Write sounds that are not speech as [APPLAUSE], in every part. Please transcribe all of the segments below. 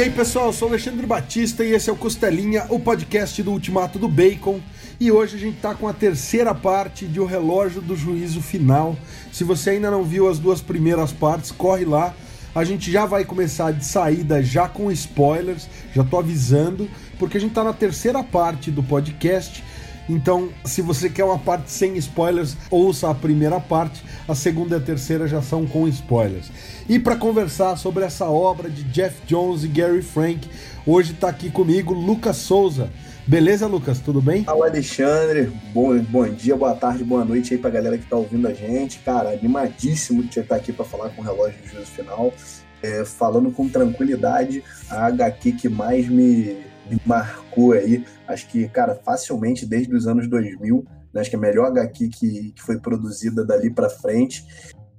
E aí, pessoal, eu sou Alexandre Batista e esse é o Costelinha, o podcast do Ultimato do Bacon. E hoje a gente tá com a terceira parte de O Relógio do Juízo Final. Se você ainda não viu as duas primeiras partes, corre lá. A gente já vai começar de saída já com spoilers, já tô avisando, porque a gente tá na terceira parte do podcast. Então, se você quer uma parte sem spoilers, ouça a primeira parte, a segunda e a terceira já são com spoilers. E para conversar sobre essa obra de Jeff Jones e Gary Frank, hoje está aqui comigo Lucas Souza. Beleza, Lucas? Tudo bem? Fala, Alexandre. Bom, bom dia, boa tarde, boa noite aí pra galera que tá ouvindo a gente. Cara, animadíssimo de estar aqui para falar com o relógio de juízo final. É, falando com tranquilidade, a HQ que mais me, me marcou aí, acho que, cara, facilmente desde os anos 2000, né, acho que é a melhor HQ que, que foi produzida dali para frente.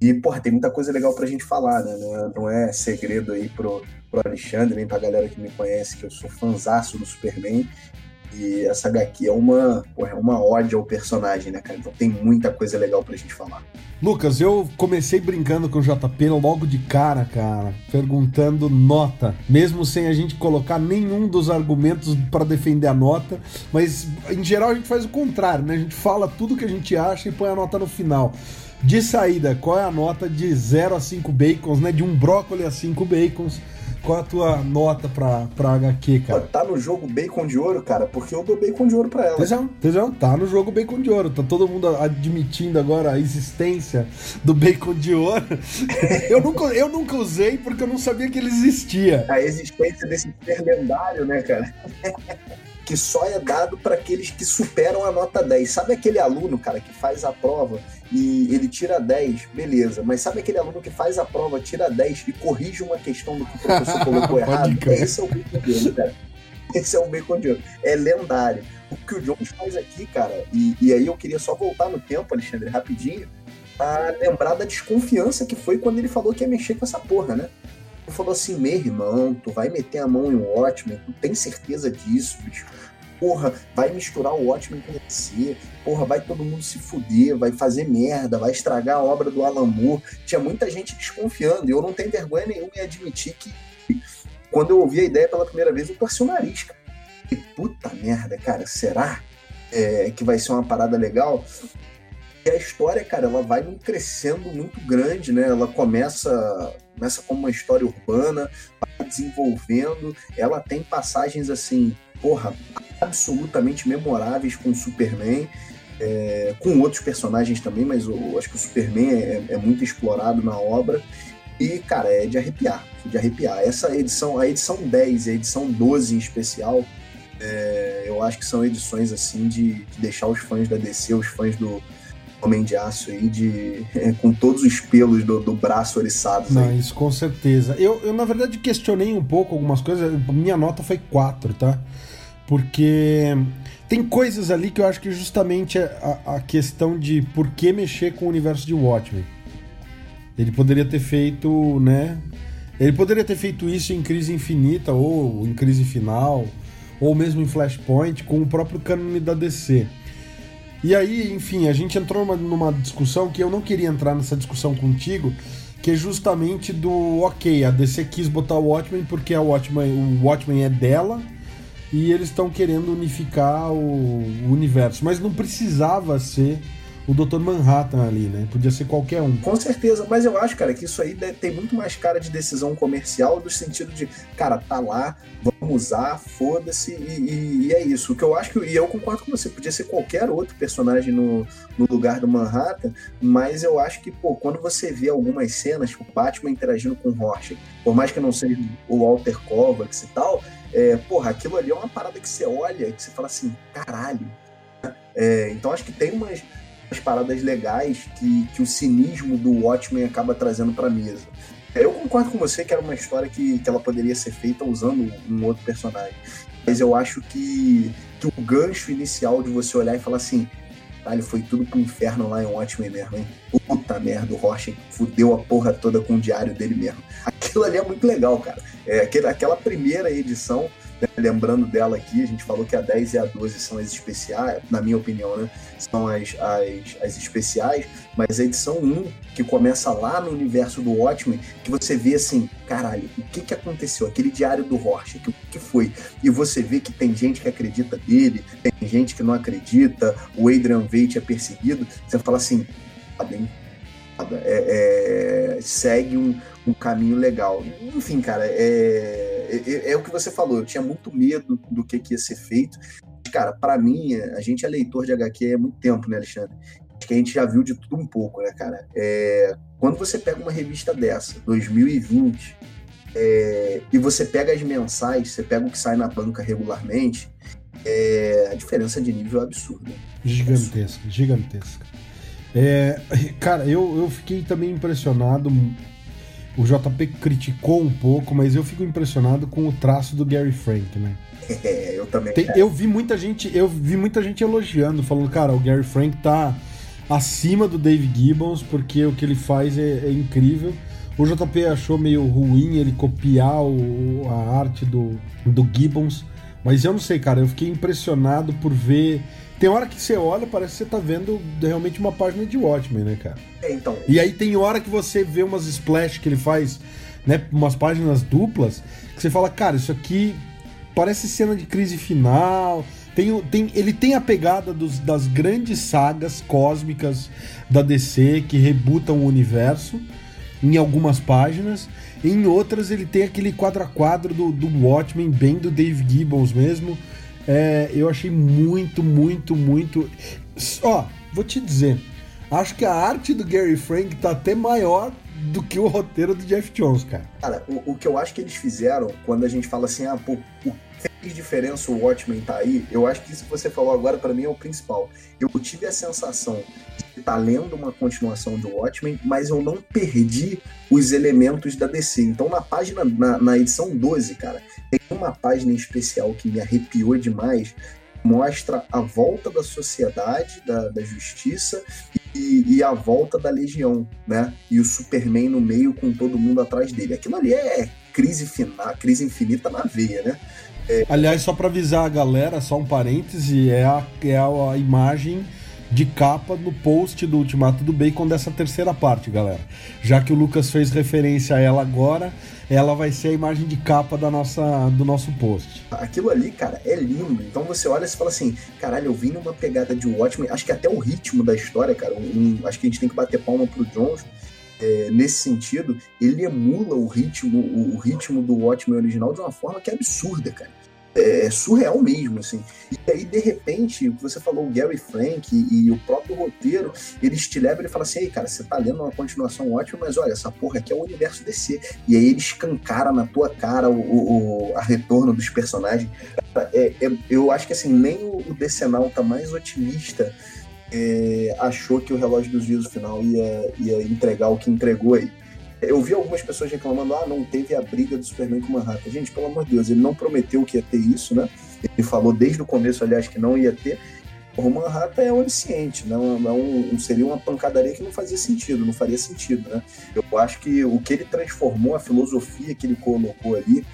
E, porra, tem muita coisa legal pra gente falar, né? Não é, não é segredo aí pro, pro Alexandre, nem pra galera que me conhece, que eu sou fanzaço do Superman. E essa HQ é uma, porra, é uma ódio ao personagem, né, cara? Então tem muita coisa legal pra gente falar. Lucas, eu comecei brincando com o JP logo de cara, cara, perguntando nota, mesmo sem a gente colocar nenhum dos argumentos para defender a nota, mas em geral a gente faz o contrário, né? A gente fala tudo que a gente acha e põe a nota no final. De saída, qual é a nota de 0 a 5 bacons, né? De um brócolis a 5 bacons. Qual a tua nota pra, pra HQ, cara? Tá no jogo Bacon de Ouro, cara, porque eu dou Bacon de Ouro pra ela. Tesão, tesão, tá no jogo Bacon de Ouro. Tá todo mundo admitindo agora a existência do Bacon de Ouro. [LAUGHS] eu, nunca, eu nunca usei porque eu não sabia que ele existia. A existência desse ser lendário, né, cara? [LAUGHS] que só é dado para aqueles que superam a nota 10. Sabe aquele aluno, cara, que faz a prova e ele tira 10, beleza. Mas sabe aquele aluno que faz a prova, tira 10 e corrige uma questão do que o professor [LAUGHS] colocou errado? Esse é o bacon de ouro, cara. Esse é o bacon de ouro. É lendário. O que o Jones faz aqui, cara, e, e aí eu queria só voltar no tempo, Alexandre, rapidinho, a lembrar da desconfiança que foi quando ele falou que ia mexer com essa porra, né? Ele falou assim, meu irmão, tu vai meter a mão em Watchmen, tu tem certeza disso, bicho? Porra, vai misturar o Watchmen com você, porra, vai todo mundo se fuder, vai fazer merda, vai estragar a obra do Alan Moore. Tinha muita gente desconfiando, e eu não tenho vergonha nenhuma em admitir que quando eu ouvi a ideia pela primeira vez, eu torci o nariz, cara. E puta merda, cara, será é, que vai ser uma parada legal? E a história, cara, ela vai crescendo muito grande, né? Ela começa, começa como uma história urbana, vai desenvolvendo. Ela tem passagens assim, porra, absolutamente memoráveis com o Superman. É, com outros personagens também, mas eu acho que o Superman é, é, muito explorado na obra. E, cara, é de arrepiar, de arrepiar. Essa edição, a edição 10 e a edição 12 em especial, é, eu acho que são edições assim de, de deixar os fãs da DC, os fãs do, Homem de Aço aí, de, é, com todos os pelos do, do braço oriçados. Não, aí. isso com certeza. Eu, eu, na verdade, questionei um pouco algumas coisas. Minha nota foi 4, tá? Porque tem coisas ali que eu acho que justamente é a, a questão de por que mexer com o universo de Watchmen. Ele poderia ter feito, né? Ele poderia ter feito isso em Crise Infinita ou em Crise Final, ou mesmo em Flashpoint, com o próprio cânone da DC. E aí, enfim, a gente entrou numa, numa discussão que eu não queria entrar nessa discussão contigo, que é justamente do ok, a DC quis botar o Watchmen porque a Watchmen, o Watchmen é dela e eles estão querendo unificar o, o universo, mas não precisava ser o Dr. Manhattan ali, né? Podia ser qualquer um. Com certeza, mas eu acho, cara, que isso aí tem muito mais cara de decisão comercial, do sentido de, cara, tá lá, vamos usar, foda-se, e, e, é isso. O que eu acho que, e eu concordo com você, podia ser qualquer outro personagem no, no lugar do Manhattan, mas eu acho que, pô, quando você vê algumas cenas, tipo, Batman interagindo com o Rorschach, por mais que não seja o Walter Kovacs e tal, é, porra, aquilo ali é uma parada que você olha e que você fala assim, caralho. É, então acho que tem umas as paradas legais que, que o cinismo do Watchmen acaba trazendo para mesa. Eu concordo com você que era uma história que, que ela poderia ser feita usando um outro personagem. Mas eu acho que, que o gancho inicial de você olhar e falar assim: ele foi tudo pro inferno lá em Watchmen mesmo, hein? Puta merda, o Rocha fudeu a porra toda com o diário dele mesmo. [LAUGHS] Aquilo ali é muito legal, cara. É, aquela primeira edição Lembrando dela aqui, a gente falou que a 10 e a 12 são as especiais, na minha opinião, né? São as, as, as especiais, mas a edição 1, que começa lá no universo do Watchmen, que você vê assim, caralho, o que que aconteceu? Aquele diário do Rorschach, o que foi? E você vê que tem gente que acredita nele, tem gente que não acredita, o Adrian Veidt é perseguido, você fala assim, tá bem, é, é, segue um, um, caminho legal. Enfim, cara, é, é, é, o que você falou. Eu tinha muito medo do que, que ia ser feito. Cara, para mim, a gente é leitor de HQ há muito tempo, né, Alexandre? Acho que a gente já viu de tudo um pouco, né, cara? É, quando você pega uma revista dessa, 2020, é, e você pega as mensais, você pega o que sai na banca regularmente, é, a diferença de nível é absurda. Gigantesca, gigantesca. É, cara, eu, eu fiquei também impressionado. O JP criticou um pouco, mas eu fico impressionado com o traço do Gary Frank, né? É, [LAUGHS] eu também. Tem, eu vi muita gente, eu vi muita gente elogiando, falando, cara, o Gary Frank tá acima do Dave Gibbons, porque o que ele faz é, é incrível. O JP achou meio ruim ele copiar o, a arte do, do Gibbons, mas eu não sei, cara, eu fiquei impressionado por ver tem hora que você olha, parece que você tá vendo realmente uma página de Watchmen, né, cara? É, então. E aí tem hora que você vê umas splash que ele faz, né, umas páginas duplas, que você fala, cara, isso aqui parece cena de crise final. Tem, tem, ele tem a pegada dos, das grandes sagas cósmicas da DC que rebutam o universo em algumas páginas. Em outras ele tem aquele quadro a quadro do, do Watchmen, bem do Dave Gibbons mesmo é, eu achei muito, muito, muito. Ó, vou te dizer. Acho que a arte do Gary Frank tá até maior do que o roteiro do Jeff Jones, cara. Cara, o, o que eu acho que eles fizeram, quando a gente fala assim, ah, pô, o fez diferença o Watchmen tá aí, eu acho que isso que você falou agora para mim é o principal. Eu tive a sensação de estar tá lendo uma continuação do Watchmen, mas eu não perdi os elementos da DC. Então na página, na, na edição 12, cara, tem uma página em especial que me arrepiou demais, mostra a volta da sociedade, da, da justiça e, e, a volta da legião, né? E o Superman no meio com todo mundo atrás dele. Aquilo ali é crise final, crise infinita na veia, né? É... Aliás, só para avisar a galera, só um parêntese, é a, é a imagem de capa no post do Ultimato do Bacon dessa terceira parte, galera. Já que o Lucas fez referência a ela agora, ela vai ser a imagem de capa da nossa, do nosso post. Aquilo ali, cara, é lindo. Então você olha e fala assim, caralho, eu vim numa pegada de Watchmen, acho que até o ritmo da história, cara, um, acho que a gente tem que bater palma pro Jones, é, nesse sentido, ele emula o ritmo, o, o ritmo do Watchmen original de uma forma que é absurda, cara é, é surreal mesmo, assim. E aí, de repente, o você falou, o Gary Frank e, e o próprio roteiro, eles te levam e falam assim, ei, cara, você tá lendo uma continuação ótima, mas olha, essa porra aqui é o universo DC. E aí ele escancara na tua cara o, o, a retorno dos personagens. É, é, eu acho que assim, nem o, o Decenal tá mais otimista é, achou que o relógio dos juízo final ia, ia entregar o que entregou aí. Eu vi algumas pessoas reclamando, ah, não teve a briga do Superman com o Manhattan. Gente, pelo amor de Deus, ele não prometeu que ia ter isso, né? Ele falou desde o começo, aliás, que não ia ter. O Manhattan é onisciente, não é seria uma pancadaria que não fazia sentido, não faria sentido, né? Eu acho que o que ele transformou, a filosofia que ele colocou ali,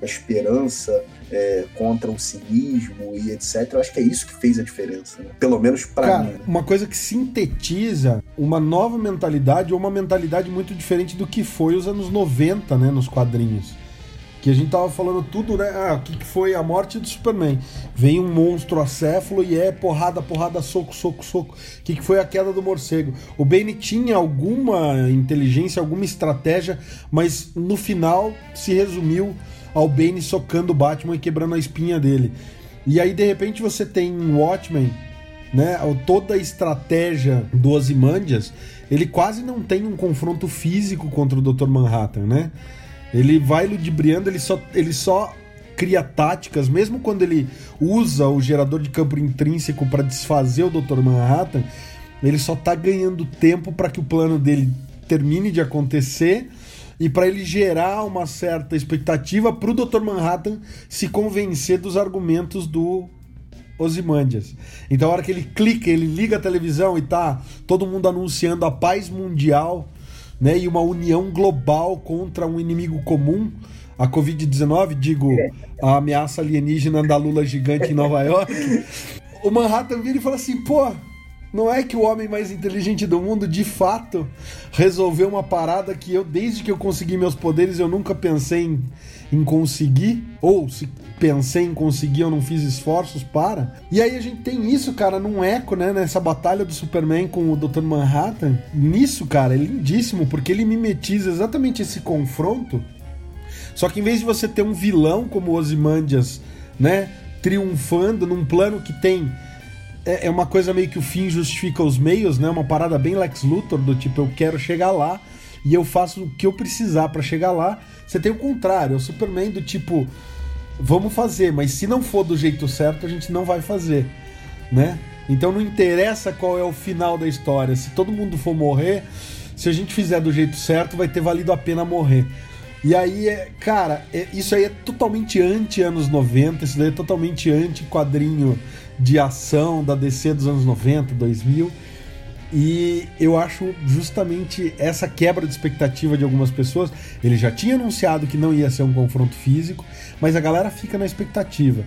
a esperança é, contra o cinismo e etc. Eu acho que é isso que fez a diferença, né? pelo menos para mim. Né? Uma coisa que sintetiza uma nova mentalidade ou uma mentalidade muito diferente do que foi os anos 90, né, nos quadrinhos. Que a gente tava falando tudo, né? Ah, o que, que foi a morte do Superman? Vem um monstro acéfalo e é porrada, porrada, soco, soco, soco. O que, que foi a queda do morcego? O Bane tinha alguma inteligência, alguma estratégia, mas no final se resumiu ao Bane socando o Batman e quebrando a espinha dele. E aí, de repente, você tem um Watchmen, né? Toda a estratégia do Ozymandias, ele quase não tem um confronto físico contra o Dr. Manhattan, né? Ele vai ludibriando, ele só, ele só cria táticas, mesmo quando ele usa o gerador de campo intrínseco para desfazer o Dr. Manhattan, ele só tá ganhando tempo para que o plano dele termine de acontecer e para ele gerar uma certa expectativa para o Dr. Manhattan se convencer dos argumentos do Ozymandias. Então, a hora que ele clica, ele liga a televisão e tá todo mundo anunciando a paz mundial, né, e uma união global contra um inimigo comum. a Covid-19, digo, a ameaça alienígena da Lula gigante em Nova York, o Manhattan vira e fala assim, pô, não é que o homem mais inteligente do mundo, de fato, resolveu uma parada que eu, desde que eu consegui meus poderes, eu nunca pensei em, em conseguir? Ou se pensei em conseguir, eu não fiz esforços para? E aí a gente tem isso, cara, num eco, né? Nessa batalha do Superman com o Dr. Manhattan. Nisso, cara, é lindíssimo, porque ele mimetiza exatamente esse confronto. Só que em vez de você ter um vilão como Ozymandias, né? Triunfando num plano que tem é, é, uma coisa meio que o fim justifica os meios, né? Uma parada bem Lex Luthor, do tipo, eu quero chegar lá e eu faço o que eu precisar para chegar lá. Você tem o contrário, é o Superman do tipo, vamos fazer, mas se não for do jeito certo, a gente não vai fazer, né? Então não interessa qual é o final da história. Se todo mundo for morrer, se a gente fizer do jeito certo, vai ter valido a pena morrer. E aí, é, cara, é, isso aí é totalmente anti anos 90, isso daí é totalmente anti quadrinho de ação da DC dos anos 90, 2000. E eu acho justamente essa quebra de expectativa de algumas pessoas. Ele já tinha anunciado que não ia ser um confronto físico, mas a galera fica na expectativa.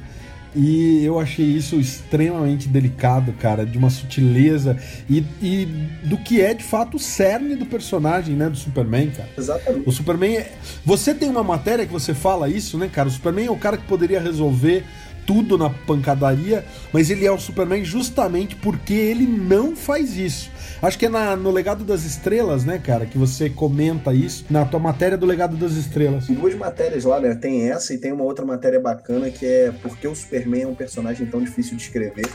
E eu achei isso extremamente delicado, cara, de uma sutileza e, e, do que é de fato o cerne do personagem, né, do Superman, cara. Exatamente. O Superman é... Você tem uma matéria que você fala isso, né, cara? O Superman é o cara que poderia resolver tudo na pancadaria, mas ele é o Superman justamente porque ele não faz isso. Acho que é na, no Legado das Estrelas, né, cara, que você comenta isso, na tua matéria do Legado das Estrelas. Tem duas matérias lá, né? Tem essa e tem uma outra matéria bacana que é Por que o Superman é um personagem tão difícil de escrever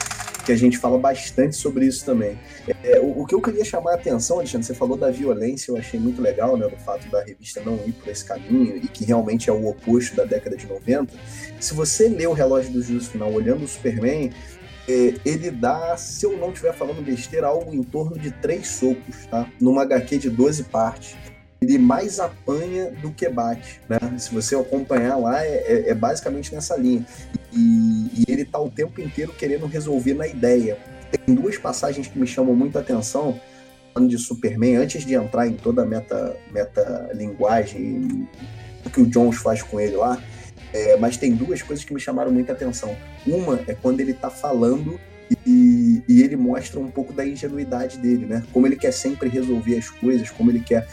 que a gente fala bastante sobre isso também. É, o, o, que eu queria chamar a atenção, Alexandre, você falou da violência, eu achei muito legal, né, do fato da revista não ir por esse caminho e que realmente é o oposto da década de 90. Se você lê o Relógio do Juízo Final olhando o Superman, é, ele dá, se eu não estiver falando besteira, algo em torno de três socos, tá? Numa HQ de 12 partes ele mais apanha do que bate, né? Se você acompanhar lá, é, é, é basicamente nessa linha. E, e ele tá o tempo inteiro querendo resolver na ideia. Tem duas passagens que me chamam muito a atenção, falando de Superman, antes de entrar em toda a meta, meta linguagem, o que o Jones faz com ele lá, é, mas tem duas coisas que me chamaram muita atenção. Uma é quando ele tá falando e, e, ele mostra um pouco da ingenuidade dele, né? Como ele quer sempre resolver as coisas, como ele quer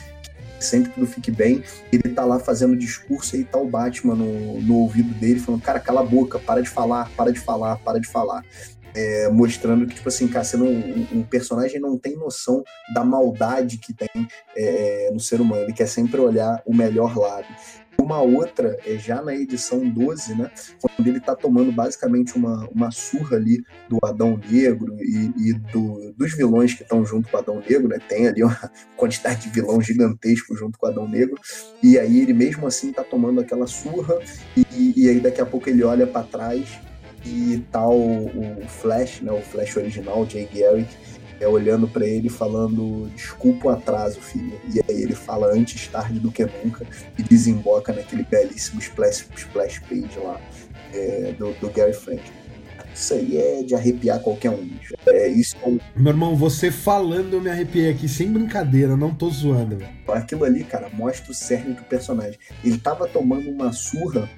sempre tudo fique bem. Ele tá lá fazendo discurso e tá o Batman no, no ouvido dele, falando, cara, cala a boca, para de falar, para de falar, para de falar. É, mostrando que, tipo assim, cara, você não, um, personagem não tem noção da maldade que tem é, no ser humano, ele quer sempre olhar o melhor lado uma outra é já na edição 12, né? Quando ele tá tomando basicamente uma, uma surra ali do Adão Negro e, e do, dos vilões que estão junto com o Adão Negro, né? Tem ali uma [LAUGHS] quantidade de vilão gigantesco junto com o Adão Negro. E aí ele mesmo assim tá tomando aquela surra e, e aí daqui a pouco ele olha para trás e tá o, o, Flash, né? O Flash original, Jay Garrick, é olhando para ele falando desculpa o atraso, filho. E aí ele fala antes tarde do que nunca e desemboca naquele belíssimo splash, splash page lá é, do, do, Gary Frank. Isso aí é de arrepiar qualquer um. É isso. Meu irmão, você falando eu me arrepiei aqui sem brincadeira, não tô zoando. Aquilo ali, cara, mostra o cerne do personagem. Ele tava tomando uma surra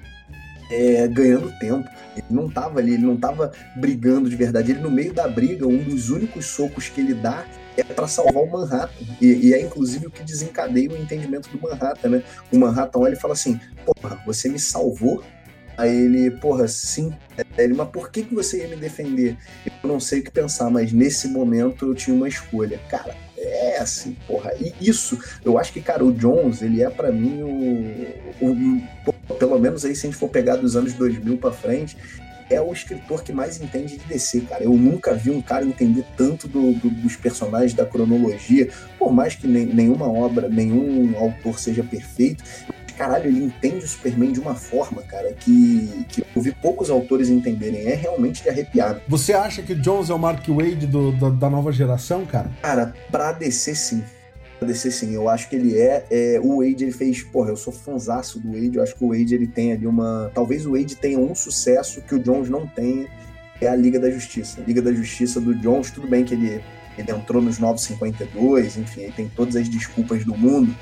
é, ganhando tempo. Ele não tava ali, ele não tava brigando de verdade. Ele, no meio da briga, um dos únicos socos que ele dá é para salvar o Manhattan. E, e, é inclusive o que desencadeia o entendimento do Manhattan, né? O Manhattan olha e fala assim: Porra, você me salvou? Aí ele, porra, sim. Ele, mas por que, que você ia me defender? Eu não sei o que pensar, mas nesse momento eu tinha uma escolha. Cara, é assim, porra. E isso, eu acho que, cara, o Jones, ele é para mim o, o, Pelo menos aí, se a gente for pegar dos anos 2000 para frente, é o escritor que mais entende de DC, cara. Eu nunca vi um cara entender tanto do, do, dos personagens, da cronologia, por mais que nem, nenhuma obra, nenhum autor seja perfeito, caralho, ele entende o Superman de uma forma, cara, que, que eu vi poucos autores entenderem. É realmente de arrepiar. Você acha que o Jones é o Mark Wade do, da, da nova geração, cara? Cara, pra DC sim. Pra DC sim, eu acho que ele é, é, O Wade ele fez. Porra, eu sou fanzaço do Wade. Eu acho que o Wade ele tem ali uma. Talvez o Wade tenha um sucesso que o Jones não tenha. É a Liga da Justiça. A Liga da Justiça do Jones, tudo bem que ele, ele entrou nos 952, enfim, ele tem todas as desculpas do mundo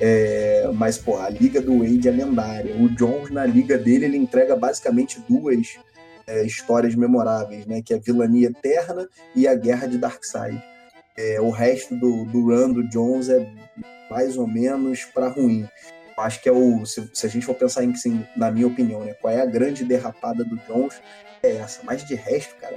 É, mas, pô, a liga do Wade é lendária. O Jones, na liga dele, ele entrega basicamente duas é, histórias memoráveis, né? Que é a Vilania Eterna e a Guerra de Darkseid. É, o resto do, do run do Jones é mais ou menos para ruim. Acho que é o. Se, se, a gente for pensar em, assim, na minha opinião, né? Qual é a grande derrapada do Jones? É essa. Mas de resto, cara,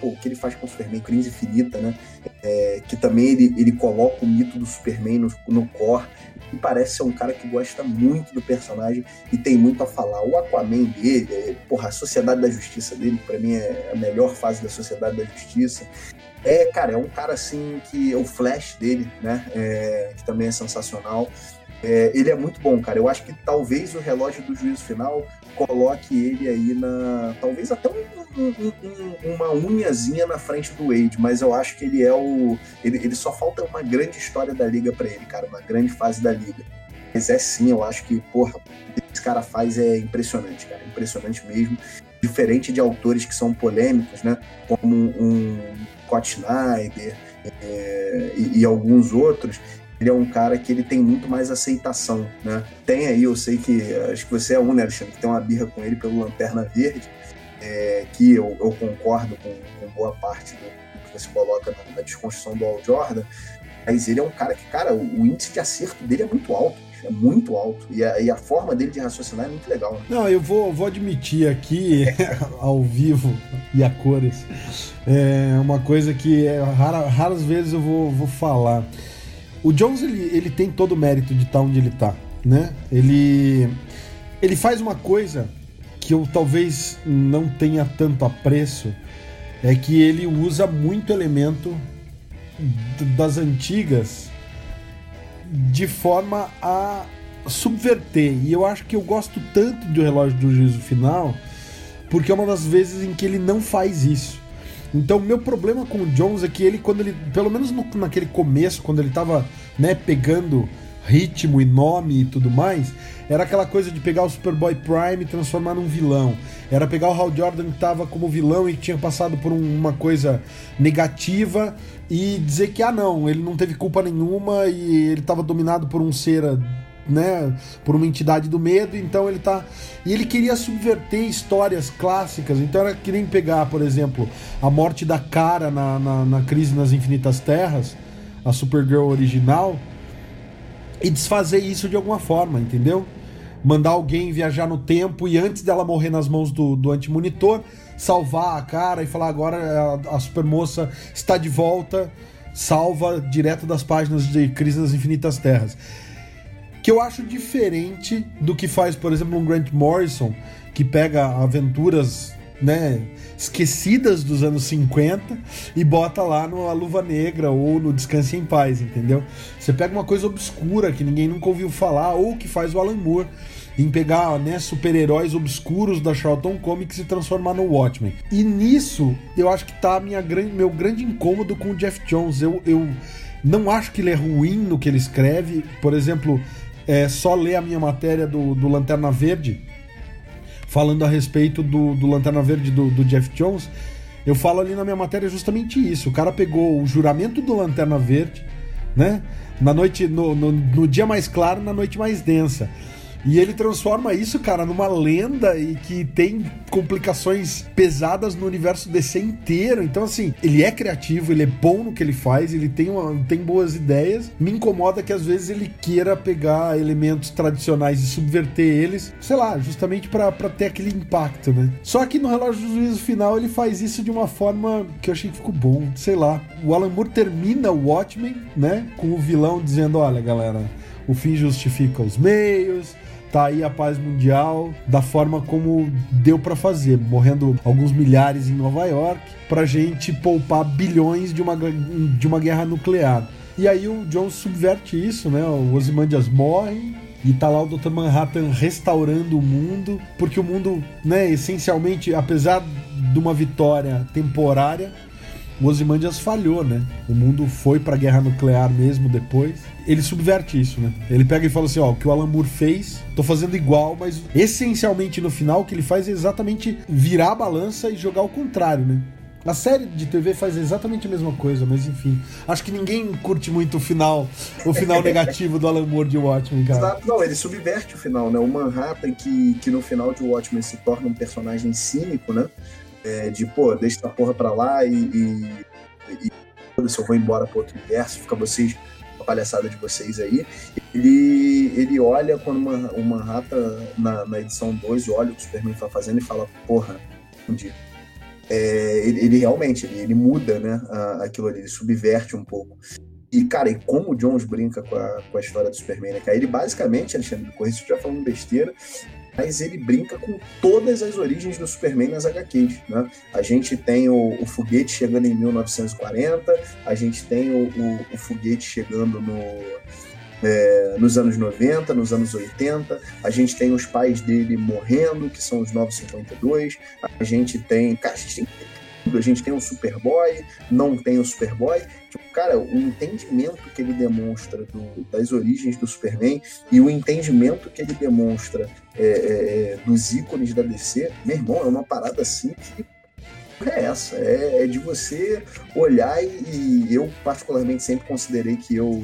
pô, o que ele faz com o Superman, Crise Infinita, né? É, que também ele, ele coloca o mito do Superman no, no core. E parece ser um cara que gosta muito do personagem e tem muito a falar. O Aquaman dele, é, porra, a Sociedade da Justiça dele, para mim é a melhor fase da Sociedade da Justiça. É, cara, é um cara assim que. O Flash dele, né? É, que também é sensacional. É, ele é muito bom, cara. Eu acho que talvez o relógio do juízo final coloque ele aí na. Talvez até um, um, um, uma unhazinha na frente do Wade, mas eu acho que ele é o. Ele, ele só falta uma grande história da liga para ele, cara, uma grande fase da liga. Mas é sim, eu acho que, porra, o que esse cara faz é impressionante, cara. Impressionante mesmo. Diferente de autores que são polêmicos, né? Como um Scott Schneider é, e, e alguns outros, ele é um cara que ele tem muito mais aceitação, né? Tem aí, eu sei que, acho que você é um, né, Alexandre, que tem uma birra com ele pelo Lanterna Verde, é, que eu, eu concordo com, com, boa parte do, do, que você coloca na, na, desconstrução do Al Jordan, mas ele é um cara que, cara, o, o índice de acerto dele é muito alto, é muito alto, e a, e a forma dele de raciocinar é muito legal. Né? Não, eu vou, vou admitir aqui, [LAUGHS] ao vivo e a cores, é uma coisa que é, rara, raras vezes eu vou, vou falar. O Jones ele, ele tem todo o mérito de estar onde ele está, né? Ele ele faz uma coisa que eu talvez não tenha tanto apreço, é que ele usa muito elemento das antigas de forma a subverter. E eu acho que eu gosto tanto do relógio do juízo final, porque é uma das vezes em que ele não faz isso. Então, meu problema com o Jones é que ele, quando ele, pelo menos no, naquele começo, quando ele tava, né, pegando ritmo e nome e tudo mais, era aquela coisa de pegar o Superboy Prime e transformar num vilão. Era pegar o Hal Jordan que tava como vilão e tinha passado por um, uma coisa negativa e dizer que, ah, não, ele não teve culpa nenhuma e ele tava dominado por um ser né, por uma entidade do medo, então ele tá. E ele queria subverter histórias clássicas, então era que nem pegar, por exemplo, a morte da cara na, na, na Crise nas Infinitas Terras, a Supergirl original, e desfazer isso de alguma forma, entendeu? Mandar alguém viajar no tempo e antes dela morrer nas mãos do, do antimonitor, salvar a cara e falar agora a, a supermoça está de volta, salva direto das páginas de Crise nas Infinitas Terras que eu acho diferente do que faz, por exemplo, um Grant Morrison, que pega aventuras né, esquecidas dos anos 50 e bota lá no A Luva Negra ou no Descanse em Paz, entendeu? Você pega uma coisa obscura que ninguém nunca ouviu falar ou que faz o Alan Moore em pegar né, super-heróis obscuros da Charlton Comics e transformar no Watchmen. E nisso, eu acho que tá minha grande, meu grande incômodo com o Jeff Jones. Eu, eu não acho que ele é ruim no que ele escreve. Por exemplo, é só ler a minha matéria do, do Lanterna Verde, falando a respeito do, do Lanterna Verde do, do Jeff Jones. Eu falo ali na minha matéria justamente isso. O cara pegou o juramento do Lanterna Verde, né? Na noite, no, no, no dia mais claro, na noite mais densa. E ele transforma isso, cara, numa lenda e que tem complicações pesadas no universo DC inteiro. Então, assim, ele é criativo, ele é bom no que ele faz, ele tem, uma, tem boas ideias. Me incomoda que às vezes ele queira pegar elementos tradicionais e subverter eles, sei lá, justamente para ter aquele impacto, né? Só que no relógio do juízo final ele faz isso de uma forma que eu achei que ficou bom, sei lá. O Alan Moore termina o Watchmen, né, com o vilão dizendo: olha, galera, o fim justifica os meios tá aí a paz mundial da forma como deu para fazer, morrendo alguns milhares em Nova York, pra gente poupar bilhões de uma, de uma guerra nuclear. E aí o John subverte isso, né? O Ozymandias morre, e tá lá o Dr. Manhattan restaurando o mundo, porque o mundo, né, essencialmente, apesar de uma vitória temporária, o Ozymandias falhou, né? O mundo foi pra guerra nuclear mesmo depois. Ele subverte isso, né? Ele pega e fala assim: ó, o que o Alan Moore fez, tô fazendo igual, mas essencialmente no final o que ele faz é exatamente virar a balança e jogar ao contrário, né? A série de TV faz exatamente a mesma coisa, mas enfim. Acho que ninguém curte muito o final, o final [LAUGHS] negativo do Alan Moore de Watchmen, cara. Exato, não, ele subverte o final, né? O Manhattan, que, que no final de Watchmen se torna um personagem cínico, né? É, de, pô, deixa essa porra pra lá e, e, e se eu vou embora pro outro universo, fica vocês a palhaçada de vocês aí. Ele, ele olha quando uma, o Manhattan, na, na edição 2, olha o que o Superman tá fazendo e fala, porra, entendi é, ele, ele, realmente ele, ele muda né, aquilo ali, ele subverte um pouco. E, cara, e como o Jones brinca com a, com a história do Superman, né, cara? Ele basicamente, Alexandre Correia, isso já falando besteira, mas ele brinca com todas as origens do Superman nas HQs, né? A gente tem o, o foguete chegando em 1940, a gente tem o, o, o foguete chegando no, é, nos anos 90, nos anos 80. A gente tem os pais dele morrendo, que são os 952. A gente tem. Cara, a gente tem. A gente tem o Superboy, não tem o Superboy. Tipo, cara, o entendimento que ele demonstra do, das origens do Superman e o entendimento que ele demonstra é, é, é dos ícones da DC, meu irmão, é uma parada assim que é essa, é, é de você olhar e, e, eu particularmente sempre considerei que eu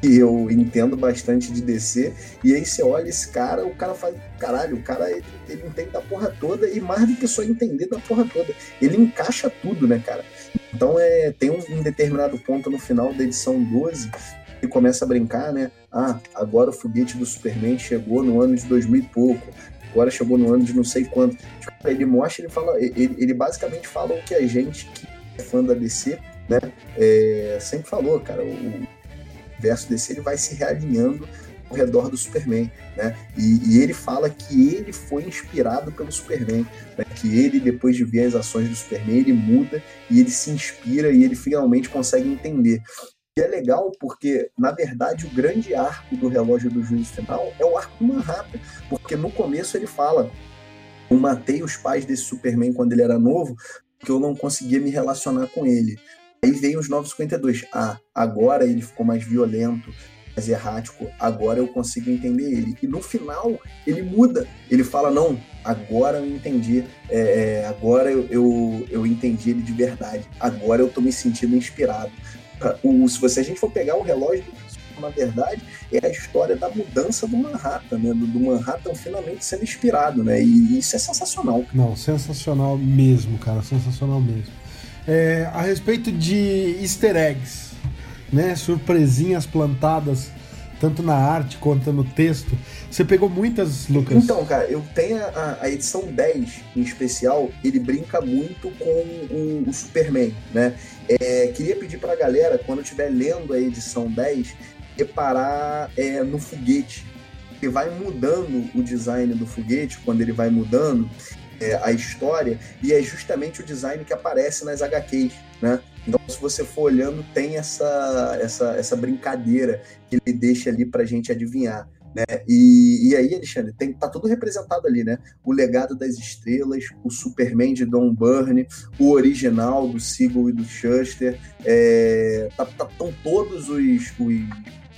que eu entendo bastante de DC, e aí você olha esse cara, o cara faz, caralho, o cara ele, ele entende da porra toda, e mais do que só entender da porra toda, ele encaixa tudo, né, cara? Então é, tem um, um determinado ponto no final da edição 12 que começa a brincar, né? Ah, agora o foguete do Superman chegou no ano de 2000 e pouco, agora chegou no ano de não sei quanto. Tipo, ele mostra, ele fala, ele, ele basicamente fala o que a gente que é fã da DC, né, é, sempre falou, cara. O, universo DC ele vai se realinhando ao redor do Superman, né? E, e, ele fala que ele foi inspirado pelo Superman, né? que ele depois de ver as ações do Superman ele muda e ele se inspira e ele finalmente consegue entender. E é legal porque, na verdade, o grande arco do relógio do juízo final é o arco do Manhattan, porque no começo ele fala: eu matei os pais desse Superman quando ele era novo, porque eu não conseguia me relacionar com ele. Aí vem os 952. Ah, agora ele ficou mais violento, mais errático, agora eu consigo entender ele. E no final ele muda. Ele fala: Não, agora eu entendi, é, é agora eu, eu, eu entendi ele de verdade, agora eu tô me sentindo inspirado. O, se você, a gente for pegar o relógio na verdade, é a história da mudança do Manhattan, né? Do, do, Manhattan finalmente sendo inspirado, né? E isso é sensacional. Não, sensacional mesmo, cara, sensacional mesmo é, a respeito de easter eggs, né? Surpresinhas plantadas tanto na arte quanto no texto. Você pegou muitas, Lucas? Então, cara, eu tenho a, a edição 10 em especial, ele brinca muito com o, o Superman, né? É, queria pedir pra galera, quando estiver lendo a edição 10, reparar é, no foguete. Ele vai mudando o design do foguete, quando ele vai mudando, é, a história, e é justamente o design que aparece nas HQs, né? Então, se você for olhando, tem essa, essa, essa brincadeira que ele deixa ali pra gente adivinhar. Né? E, e aí, Alexandre, tem, tá tudo representado ali, né? O legado das estrelas, o Superman de Don Byrne, o original do Siegel e do Shuster, é, tá, tá, estão todos os, os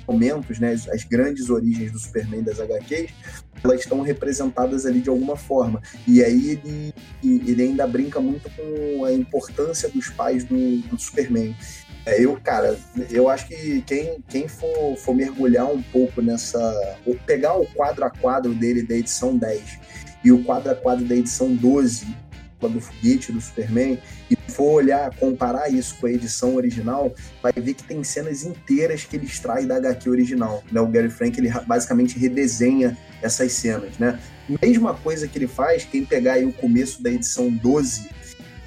momentos, né, as grandes origens do Superman das HQs, elas estão representadas ali de alguma forma. E aí ele, ele ainda brinca muito com a importância dos pais do, do Superman. É, eu, cara, eu acho que quem, quem for, for mergulhar um pouco nessa. ou pegar o quadro a quadro dele da edição 10 e o quadro a quadro da edição 12 do foguete do Superman e for olhar, comparar isso com a edição original, vai ver que tem cenas inteiras que ele extrai da HQ original. Né? O Gary Frank ele basicamente redesenha essas cenas, né? Mesma coisa que ele faz, quem pegar aí o começo da edição 12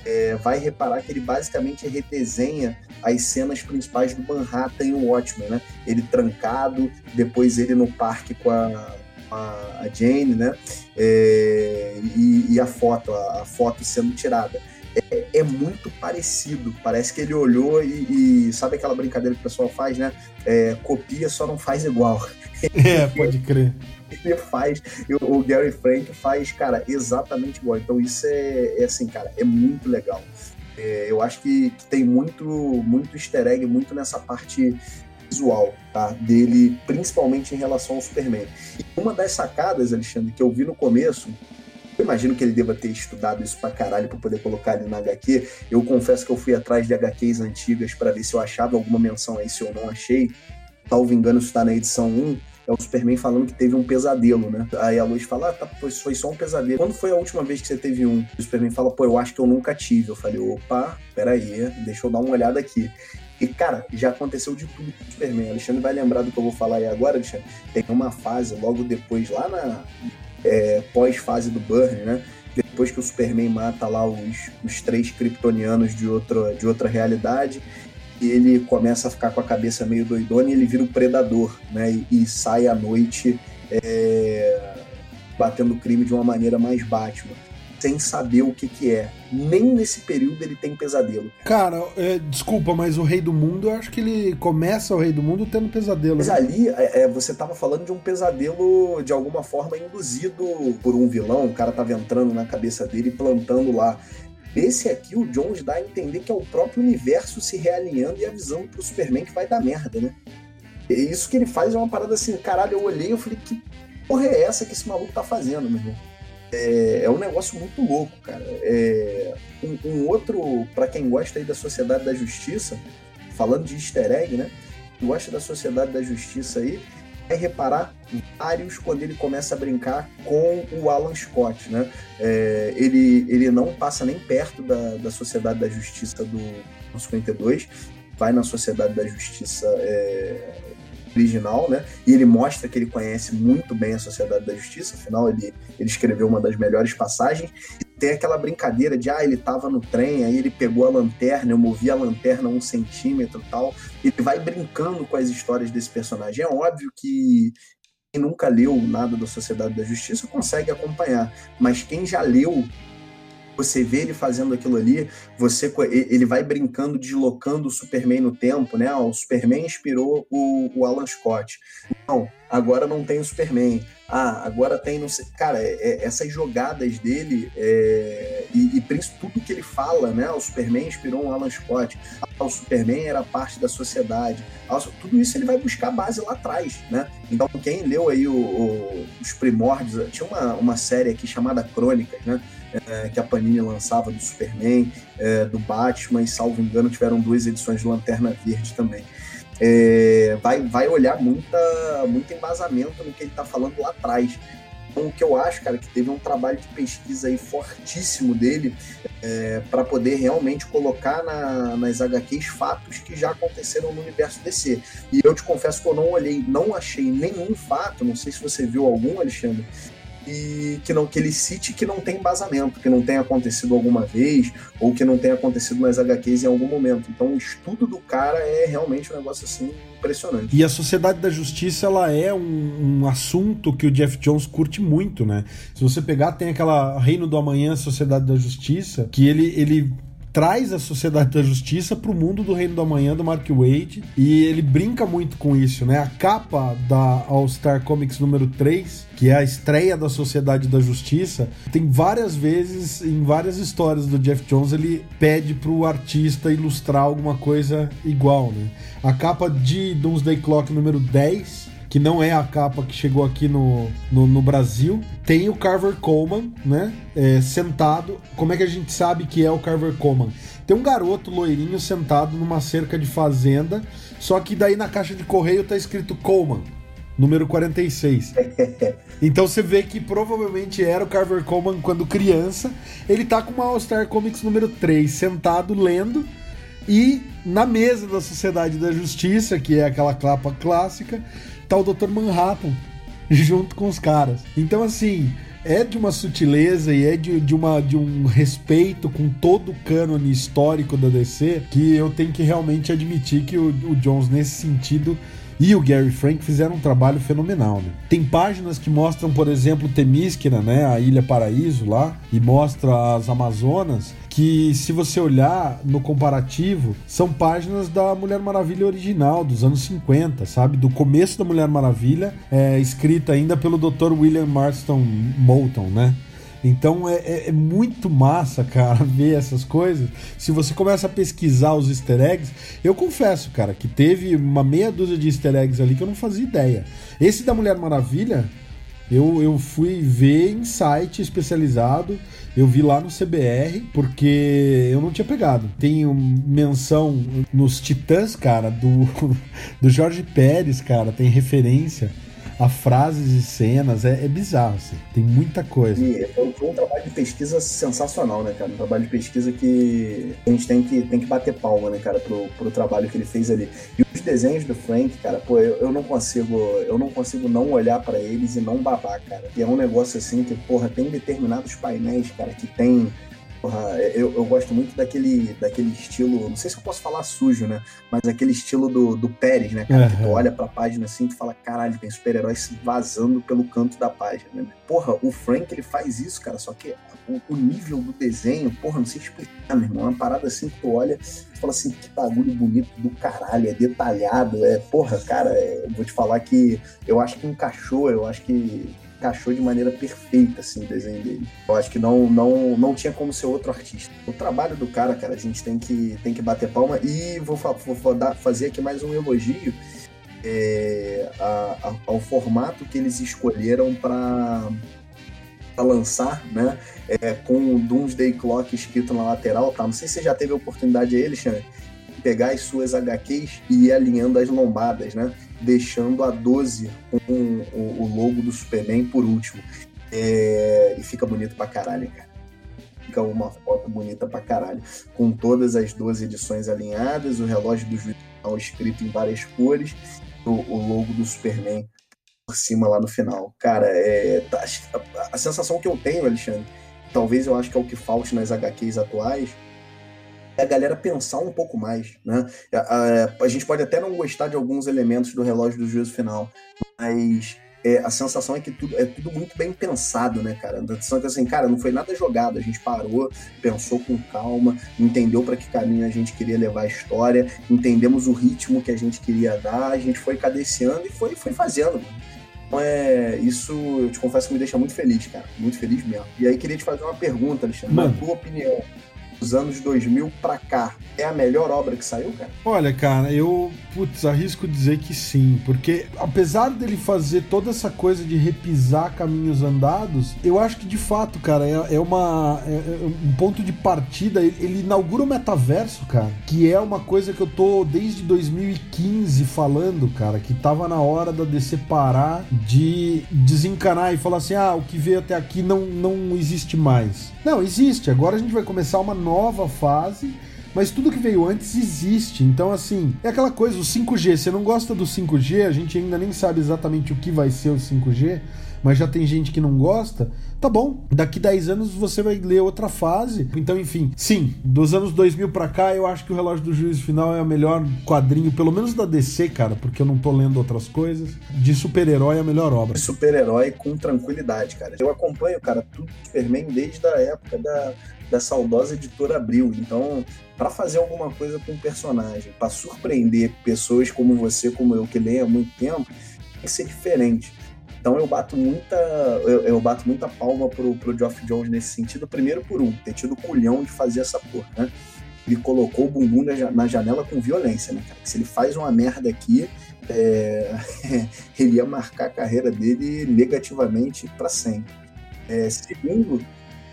é, vai reparar que ele basicamente redesenha as cenas principais do Manhattan e o Watchmen, né? Ele trancado, depois ele no parque com a a, Jane, né? É, e, e, a foto, a, a, foto sendo tirada. É, é, muito parecido. Parece que ele olhou e, e, sabe aquela brincadeira que o pessoal faz, né? É, copia, só não faz igual. [LAUGHS] É, pode crer. ele faz, o Gary Frank faz, cara, exatamente igual. Então isso é, é assim, cara, é muito legal. É, eu acho que, que, tem muito, muito easter egg, muito nessa parte visual tá? dele, principalmente em relação ao Superman. E uma das sacadas, Alexandre, que eu vi no começo, Eu imagino que ele deva ter estudado isso pra caralho pra poder colocar ali na HQ. Eu confesso que eu fui atrás de HQs antigas para ver se eu achava alguma menção aí, se eu não achei. Salvo engano, isso tá na edição 1 é o Superman falando que teve um pesadelo, né? Aí a Luz fala, ah, tá, pois foi só um pesadelo. Quando foi a última vez que você teve um? O Superman fala, pô, eu acho que eu nunca tive. Eu falei, opa, peraí, deixa eu dar uma olhada aqui. E, cara, já aconteceu de tudo com o Superman. Alexandre vai lembrar do que eu vou falar aí agora, Alexandre. Tem uma fase logo depois, lá na é, pós-fase do Burn, né? Depois que o Superman mata lá os, os três kryptonianos de outra, de outra realidade, ele começa a ficar com a cabeça meio doidona e ele vira o predador, né? E, e sai à noite é, batendo crime de uma maneira mais Batman sem saber o que que é. Nem nesse período ele tem pesadelo. Cara, é, desculpa, mas o Rei do Mundo, eu acho que ele começa o Rei do Mundo tendo pesadelo. Mas né? ali, é, é você tava falando de um pesadelo de alguma forma induzido por um vilão, o cara tava entrando na cabeça dele e plantando lá. Esse aqui, o Jones dá a entender que é o próprio universo se realinhando e avisando pro Superman que vai dar merda, né? E isso que ele faz é uma parada assim, caralho, eu olhei e falei, que porra é essa que esse maluco tá fazendo, meu irmão? É, é um negócio muito louco, cara. É, um, um, outro, para quem gosta aí da Sociedade da Justiça, falando de easter egg, né? Gosta da Sociedade da Justiça aí, é reparar vários quando ele começa a brincar com o Alan Scott, né? É, ele, ele não passa nem perto da, da Sociedade da Justiça do 52, vai na Sociedade da Justiça é, original, né? E ele mostra que ele conhece muito bem a Sociedade da Justiça, afinal ele, ele escreveu uma das melhores passagens. E tem aquela brincadeira de, ah, ele tava no trem, aí ele pegou a lanterna, eu movi a lanterna um centímetro tal. Ele vai brincando com as histórias desse personagem. É óbvio que quem nunca leu nada da Sociedade da Justiça consegue acompanhar, mas quem já leu você vê ele fazendo aquilo ali, você ele vai brincando, deslocando o Superman no tempo, né? o Superman inspirou o, o, Alan Scott. Não, agora não tem o Superman. Ah, agora tem, não sei. Cara, é, é, essas jogadas dele é, e, e tudo que ele fala, né? O Superman inspirou um Alan Scott. Ah, o Superman era parte da sociedade. Ah, tudo isso ele vai buscar base lá atrás, né? Então, quem leu aí o, o, os primórdios, tinha uma, uma série aqui chamada Crônicas, né? É, que a Panini lançava do Superman, é, do Batman, e salvo engano, tiveram duas edições de Lanterna Verde também. É, vai, vai olhar muita, muito embasamento no que ele está falando lá atrás. Então, o que eu acho, cara, que teve um trabalho de pesquisa aí fortíssimo dele é, para poder realmente colocar na, nas HQs fatos que já aconteceram no universo DC. E eu te confesso que eu não olhei, não achei nenhum fato, não sei se você viu algum, Alexandre, e que não que ele cite que não tem embasamento, que não tenha acontecido alguma vez ou que não tenha acontecido nas HQs em algum momento. Então o estudo do cara é realmente um negócio assim impressionante. E a Sociedade da Justiça ela é um, um assunto que o Jeff Jones curte muito, né? Se você pegar tem aquela Reino do Amanhã, Sociedade da Justiça, que ele ele traz a Sociedade da Justiça para o mundo do Reino do Amanhã do Mark Waid e ele brinca muito com isso, né? A capa da All Star Comics número 3, que é a estreia da Sociedade da Justiça, tem várias vezes em várias histórias do Jeff Jones ele pede para o artista ilustrar alguma coisa igual, né? A capa de Doomsday Clock número 10 que não é a capa que chegou aqui no, no, no Brasil. Tem o Carver Coleman, né? É, sentado. Como é que a gente sabe que é o Carver Coleman? Tem um garoto loirinho sentado numa cerca de fazenda, só que daí na caixa de correio tá escrito Coleman, número 46. [LAUGHS] Então você vê que provavelmente era o Carver Coleman quando criança. Ele tá com uma All Star Comics número 3, sentado lendo. E na mesa da Sociedade da Justiça, que é aquela capa clássica, tá o Dr. Manhattan [LAUGHS] junto com os caras. Então, assim, é de uma sutileza e é de, de, uma, de um respeito com todo o cânone histórico da DC que eu tenho que realmente admitir que o, o Jones, nesse sentido, e o Gary Frank fizeram um trabalho fenomenal. Né? Tem páginas que mostram, por exemplo, Temísquina, né, a Ilha Paraíso lá, e mostra as Amazonas, que se você olhar no comparativo, são páginas da Mulher Maravilha original, dos anos 50, sabe? Do começo da Mulher Maravilha, é, escrita ainda pelo Dr. William Marston Moulton, né? Então é, é, é, muito massa, cara, [LAUGHS] ver essas coisas. Se você começa a pesquisar os easter eggs, eu confesso, cara, que teve uma meia dúzia de easter eggs ali que eu não fazia ideia. Esse da Mulher Maravilha, Eu, eu fui ver em site especializado, eu vi lá no CBR, porque eu não tinha pegado. Tem menção nos Titãs, cara, do, [LAUGHS] do Jorge Pérez, cara, tem referência a frases e cenas, é, é bizarro, assim. Tem muita coisa. E foi, um trabalho de pesquisa sensacional, né, cara? Um trabalho de pesquisa que a gente tem que, tem que bater palma, né, cara, pro, pro trabalho que ele fez ali. E os desenhos do Frank, cara, pô, eu, eu não consigo, eu não consigo não olhar para eles e não babar, cara. E é um negócio assim que, porra, tem determinados painéis, cara, que tem eu, eu gosto muito daquele, daquele estilo, não sei se eu posso falar sujo, né? Mas aquele estilo do, do Pérez, né, cara? Uhum. Que tu olha pra página assim e fala, caralho, tem super-heróis vazando pelo canto da página, né? Porra, o Frank, ele faz isso, cara, só que o, o nível do desenho, porra, não sei explicar, meu irmão. É uma parada assim que tu olha e fala assim, que bagulho bonito do caralho, é detalhado, é, porra, cara, é, vou te falar que eu acho que encaixou, eu acho que encaixou de maneira perfeita assim, o desenho dele. Eu acho que não, não, não tinha como ser outro artista. O trabalho do cara, cara, a gente tem que, tem que bater palma e vou, vou, vou dar, fazer aqui mais um elogio é, a, a, ao formato que eles escolheram para lançar, né? É, com o Doomsday Clock escrito na lateral, tá? Não sei se você já teve a oportunidade aí, Alexandre, pegar as suas HQs e ir alinhando as lombadas, né? deixando a 12 com o, logo do Superman por último. É, e fica bonito pra caralho, cara. Fica uma foto bonita pra caralho. Com todas as 12 edições alinhadas, o relógio do juiz escrito em várias cores, o, o, logo do Superman por cima lá no final. Cara, é, tá, a, a sensação que eu tenho, Alexandre, talvez eu acho que é o que falte nas HQs atuais, é a galera pensar um pouco mais, né? A, a, a, gente pode até não gostar de alguns elementos do relógio do juízo final, mas é, a sensação é que tudo, é tudo muito bem pensado, né, cara? A sensação é que assim, cara, não foi nada jogado, a gente parou, pensou com calma, entendeu para que caminho a gente queria levar a história, entendemos o ritmo que a gente queria dar, a gente foi cadenciando e foi, foi fazendo, mano. Então é, isso eu te confesso que me deixa muito feliz, cara. Muito feliz mesmo. E aí queria te fazer uma pergunta, Alexandre. Na tua opinião, dos anos 2000 pra cá, é a melhor obra que saiu, cara? Olha, cara, eu, putz, arrisco dizer que sim, porque apesar dele fazer toda essa coisa de repisar caminhos andados, eu acho que de fato, cara, é, é uma é, é um ponto de partida, ele, inaugura o metaverso, cara, que é uma coisa que eu tô desde 2015 falando, cara, que tava na hora da DC parar de desencanar e falar assim, ah, o que veio até aqui não, não existe mais. Não, existe, agora a gente vai começar uma nova nova fase mas tudo que veio antes existe. Então, assim, é aquela coisa, o 5G. Você não gosta do 5G, a gente ainda nem sabe exatamente o que vai ser o 5G, mas já tem gente que não gosta. Tá bom, daqui 10 anos você vai ler outra fase. Então, enfim, sim, dos anos 2000 para cá, eu acho que o Relógio do Juízo Final é o melhor quadrinho, pelo menos da DC, cara, porque eu não tô lendo outras coisas. De super-herói é a melhor obra. Super-herói com tranquilidade, cara. Eu acompanho, cara, tudo Superman desde a época da da saudosa editora Abril. Então, para fazer alguma coisa com o personagem, para surpreender pessoas como você, como eu, que leem há muito tempo, tem que ser diferente. Então eu bato muita, eu, eu, bato muita palma pro, pro Geoff Jones nesse sentido, primeiro por um, ter tido o culhão de fazer essa porra, né? Ele colocou o bumbum na janela com violência, né, cara? Se ele faz uma merda aqui, é... [LAUGHS] ele ia marcar a carreira dele negativamente para sempre. É, segundo,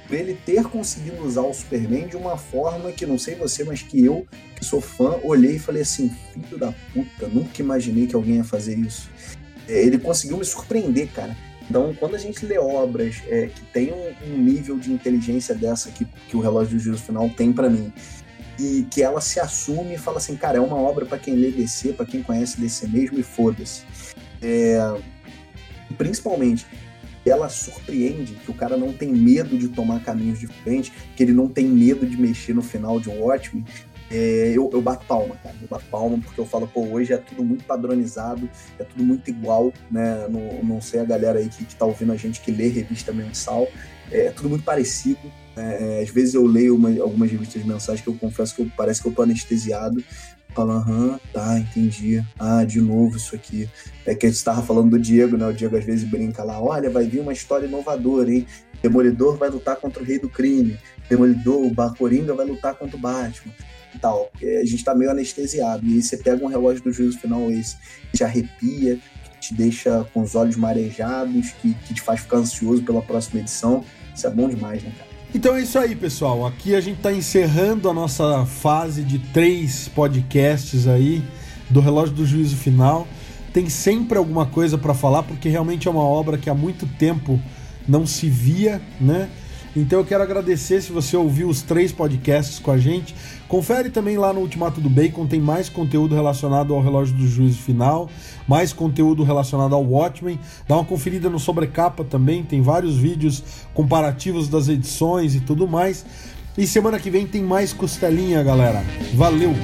por ele ter conseguido usar o Superman de uma forma que, não sei você, mas que eu, que sou fã, olhei e falei assim: filho da puta, nunca imaginei que alguém ia fazer isso. É, ele conseguiu me surpreender, cara. Então, quando a gente lê obras é, que tem um, um, nível de inteligência dessa que, que o Relógio do Juízo Final tem para mim, e que ela se assume e fala assim, cara, é uma obra para quem lê DC, para quem conhece DC mesmo e foda-se. É, principalmente, ela surpreende que o cara não tem medo de tomar caminhos diferentes, que ele não tem medo de mexer no final de um Watchmen. É, eu, eu bato palma, cara. Eu bato palma porque eu falo, pô, hoje é tudo muito padronizado, é tudo muito igual, né? Não, não sei a galera aí que, que tá ouvindo a gente que lê revista mensal, é, é tudo muito parecido. É, às vezes eu leio uma, algumas revistas mensais que eu confesso que eu, parece que eu tô anestesiado, fala, aham, tá, entendi. Ah, de novo isso aqui. É que a gente estava falando do Diego, né? O Diego às vezes brinca lá, olha, vai vir uma história inovadora, hein? Demolidor vai lutar contra o rei do crime. Demolidor, o Coringa vai lutar contra o Batman. E tal. A gente tá meio anestesiado. E aí você pega um relógio do juízo final esse, que te arrepia, que te deixa com os olhos marejados, que, que te faz ficar ansioso pela próxima edição. Isso é bom demais, né, cara? Então é isso aí, pessoal. Aqui a gente está encerrando a nossa fase de três podcasts aí do Relógio do Juízo Final. Tem sempre alguma coisa para falar, porque realmente é uma obra que há muito tempo não se via, né? Então eu quero agradecer se você ouviu os três podcasts com a gente. Confere também lá no Ultimato do Bacon, tem mais conteúdo relacionado ao relógio do juízo final, mais conteúdo relacionado ao Watchmen. Dá uma conferida no Sobrecapa também, tem vários vídeos comparativos das edições e tudo mais. E semana que vem tem mais costelinha, galera. Valeu!